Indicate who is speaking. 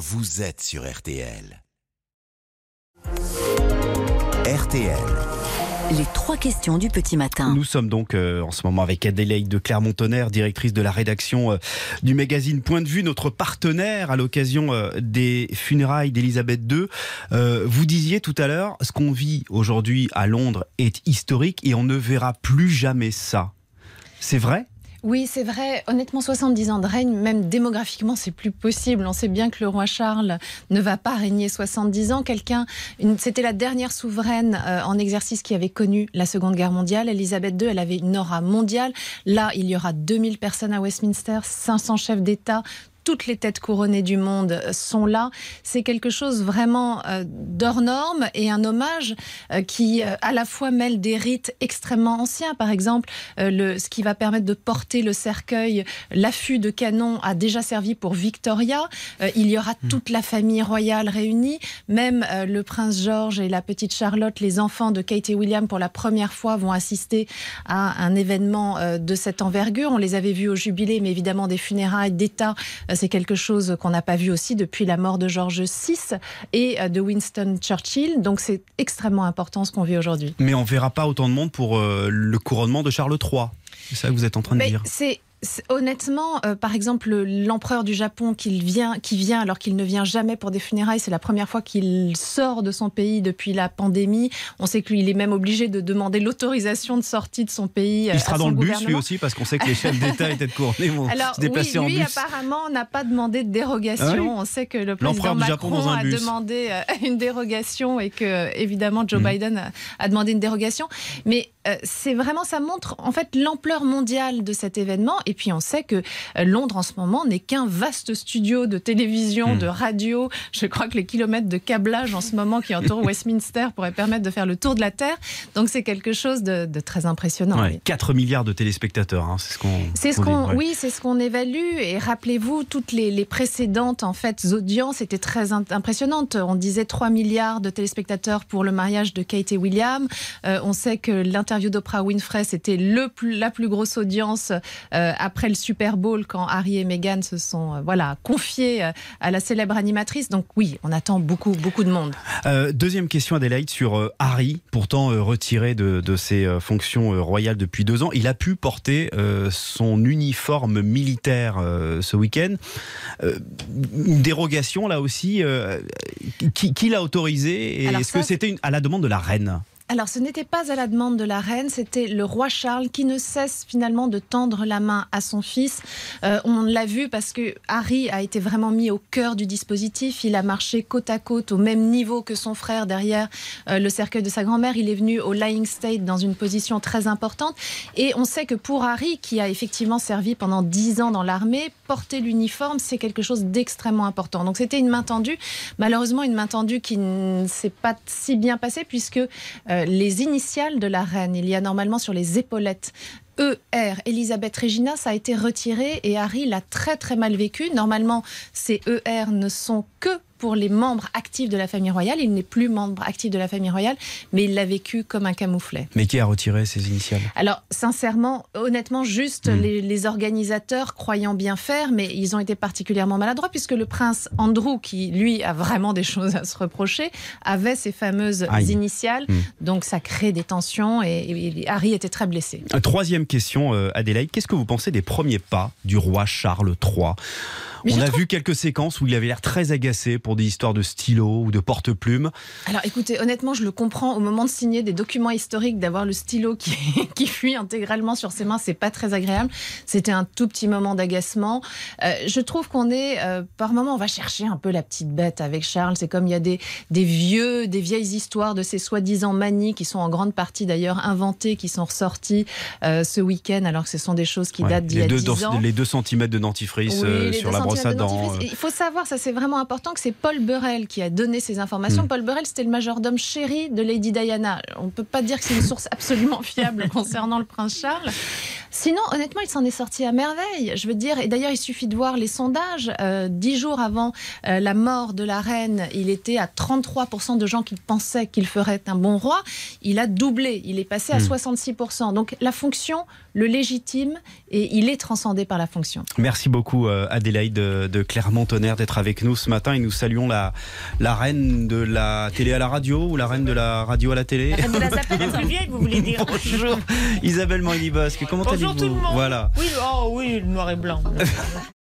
Speaker 1: vous êtes sur RTL. RTL.
Speaker 2: Les trois questions du petit matin.
Speaker 3: Nous sommes donc euh, en ce moment avec Adélaïde de Clermont-Tonnerre, directrice de la rédaction euh, du magazine Point de vue, notre partenaire à l'occasion euh, des funérailles d'Elisabeth II. vous disiez tout à l'heure, ce qu'on vit aujourd'hui à Londres est historique et on ne verra plus jamais ça. C'est vrai?
Speaker 4: Oui, c'est vrai. Honnêtement, 70 ans de règne, même démographiquement, c'est plus possible. On sait bien que le roi Charles ne va pas régner 70 ans. Quelqu'un, c'était la dernière souveraine euh, en exercice qui avait connu la Seconde Guerre mondiale. Elisabeth II, elle avait une aura mondiale. Là, il y aura 2000 personnes à Westminster, 500 chefs d'État, toutes les têtes couronnées du monde sont là. C'est quelque chose vraiment euh, d'hors norme et un hommage euh, qui euh, à la fois mêle des rites extrêmement anciens. Par exemple, le, ce qui va permettre de porter le cercueil, l'affût de canon a déjà servi pour Victoria. il y aura hmm. toute la famille royale réunie, même le prince George et la petite Charlotte, les enfants de Kate et William pour la première fois vont assister à un événement de cette envergure. On les avait vus au jubilé, mais évidemment des funérailles d'État c'est quelque chose qu'on n'a pas vu aussi depuis la mort de George VI et euh, de Winston Churchill. Donc c'est extrêmement important ce qu'on vit aujourd'hui.
Speaker 3: Mais on verra pas autant de monde pour euh, le couronnement de Charles III. C'est ça que vous êtes en train de dire.
Speaker 4: C'est Honnêtement, euh, par exemple, l'empereur du Japon qui vient, qui vient alors qu'il ne vient jamais pour des funérailles, c'est la première fois qu'il sort de son pays depuis la pandémie. On sait qu'il est même obligé de demander l'autorisation de sortie de son pays.
Speaker 3: Il sera dans le bus lui aussi parce qu'on sait que les chefs d'État et têtes couronnées vont se déplacer
Speaker 4: oui,
Speaker 3: lui,
Speaker 4: apparemment n'a pas demandé de dérogation. Ah On sait que le président Macron a demandé euh, une dérogation et que évidemment Joe mmh. Biden a, a, demandé une dérogation. Mais euh, c'est vraiment, ça montre en fait l'ampleur mondiale de cet événement. Et puis on sait que euh, Londres en ce moment n'est qu'un vaste studio de télévision, hmm. de radio. Je crois que les kilomètres de câblage en ce moment qui entourent Westminster pourraient permettre de faire le tour de la Terre. Donc c'est quelque chose de, très impressionnant.
Speaker 3: 4 milliards de téléspectateurs, hein, c'est ce qu'on.
Speaker 4: C'est ce qu'on, oui, c'est ce qu'on évalue. Et rappelez-vous, toutes les, précédentes en fait audiences étaient très impressionnantes. On disait 3 milliards de téléspectateurs pour le mariage de Kate et William. Euh, on sait que l'interview d'Oprah Winfrey, c'était le la plus grosse audience euh, après le Super Bowl quand Harry et Meghan se sont euh, voilà confiés euh, à la célèbre animatrice. Donc oui, on attend beaucoup beaucoup de monde.
Speaker 3: deuxième question Adélaïde sur Harry, pourtant retiré de, de, ses fonctions royales depuis deux ans, il a pu porter son uniforme militaire ce week-end. une dérogation là aussi, qui, qui l'a autorisé Est-ce que c'était à la demande de la reine?
Speaker 4: Alors, ce n'était pas à la demande de la reine, c'était le roi Charles qui ne cesse finalement de tendre la main à son fils. Euh, on l'a vu parce que Harry a été vraiment mis au cœur du dispositif. Il a marché côte à côte au même niveau que son frère derrière euh, le cercueil de sa grand-mère. Il est venu au lying state dans une position très importante. Et on sait que pour Harry, qui a effectivement servi pendant dix ans dans l'armée, porter l'uniforme, c'est quelque chose d'extrêmement important. Donc, c'était une main tendue. Malheureusement, une main tendue qui ne s'est pas si bien passée puisque euh, les initiales de la reine. Il y a normalement sur les épaulettes ER, Elisabeth Regina, ça a été retiré et Harry l'a très très mal vécu. Normalement, ces ER ne sont que pour les membres actifs de la famille royale. Il n'est plus membre actif de la famille royale, mais il l'a vécu comme un camouflet.
Speaker 3: Mais qui a retiré ses initiales?
Speaker 4: Alors, sincèrement, honnêtement, juste hmm. les, organisateurs croyant bien faire, mais ils ont été particulièrement maladroits puisque le prince Andrew, qui lui a vraiment des choses à se reprocher, avait ses fameuses initiales. Hmm. Donc, ça crée des tensions et, Harry était très blessé.
Speaker 3: Troisième question, euh, Adélaïde. Qu'est-ce que vous pensez des premiers pas du roi Charles III on a vu quelques séquences où il avait l'air très agacé pour des histoires de stylo ou de porte-plume.
Speaker 4: Alors écoutez, honnêtement, je le comprends. Au moment de signer des documents historiques, d'avoir le stylo qui, qui fuit intégralement sur ses mains, c'est pas très agréable. C'était un tout petit moment d'agacement. Euh, je trouve qu'on est, euh, par moment, on va chercher un peu la petite bête avec Charles. C'est comme il y a des, des vieux, des vieilles histoires de ces soi-disant manies qui sont en grande partie d'ailleurs inventées, qui sont ressorties euh, ce week-end, alors que ce sont des choses qui datent d'il y a 10 ans.
Speaker 3: Les 2 cm de dentifrice sur la
Speaker 4: euh. Il faut savoir, ça c'est vraiment important, que c'est Paul Burrell qui a donné ces informations. Hmm. Paul Burrell, c'était le majordome chéri de Lady Diana. On ne peut pas dire que c'est une source absolument fiable concernant le prince Charles. Sinon, honnêtement, il s'en est sorti à merveille. Je veux dire, et d'ailleurs, il suffit de voir les sondages. Euh, dix jours avant euh, la mort de la reine, il était à 33% de gens qui pensaient qu'il ferait un bon roi. Il a doublé. Il est passé à
Speaker 3: Hmm.
Speaker 4: 66%. Donc la fonction le légitime et il est transcendé par la fonction.
Speaker 3: Merci beaucoup euh, Adélaïde de, de Clermont-Tonnerre d'être avec nous ce matin et nous saluons la, la reine de la télé à la radio ou la reine de la radio à la télé?
Speaker 5: La reine de la vous voulez dire
Speaker 3: Bonjour Isabelle Morini-Bosque, comment
Speaker 5: Bonjour
Speaker 3: allez-vous
Speaker 5: tout le monde.
Speaker 3: Voilà.
Speaker 5: Oui, oh oui, le noir et blanc.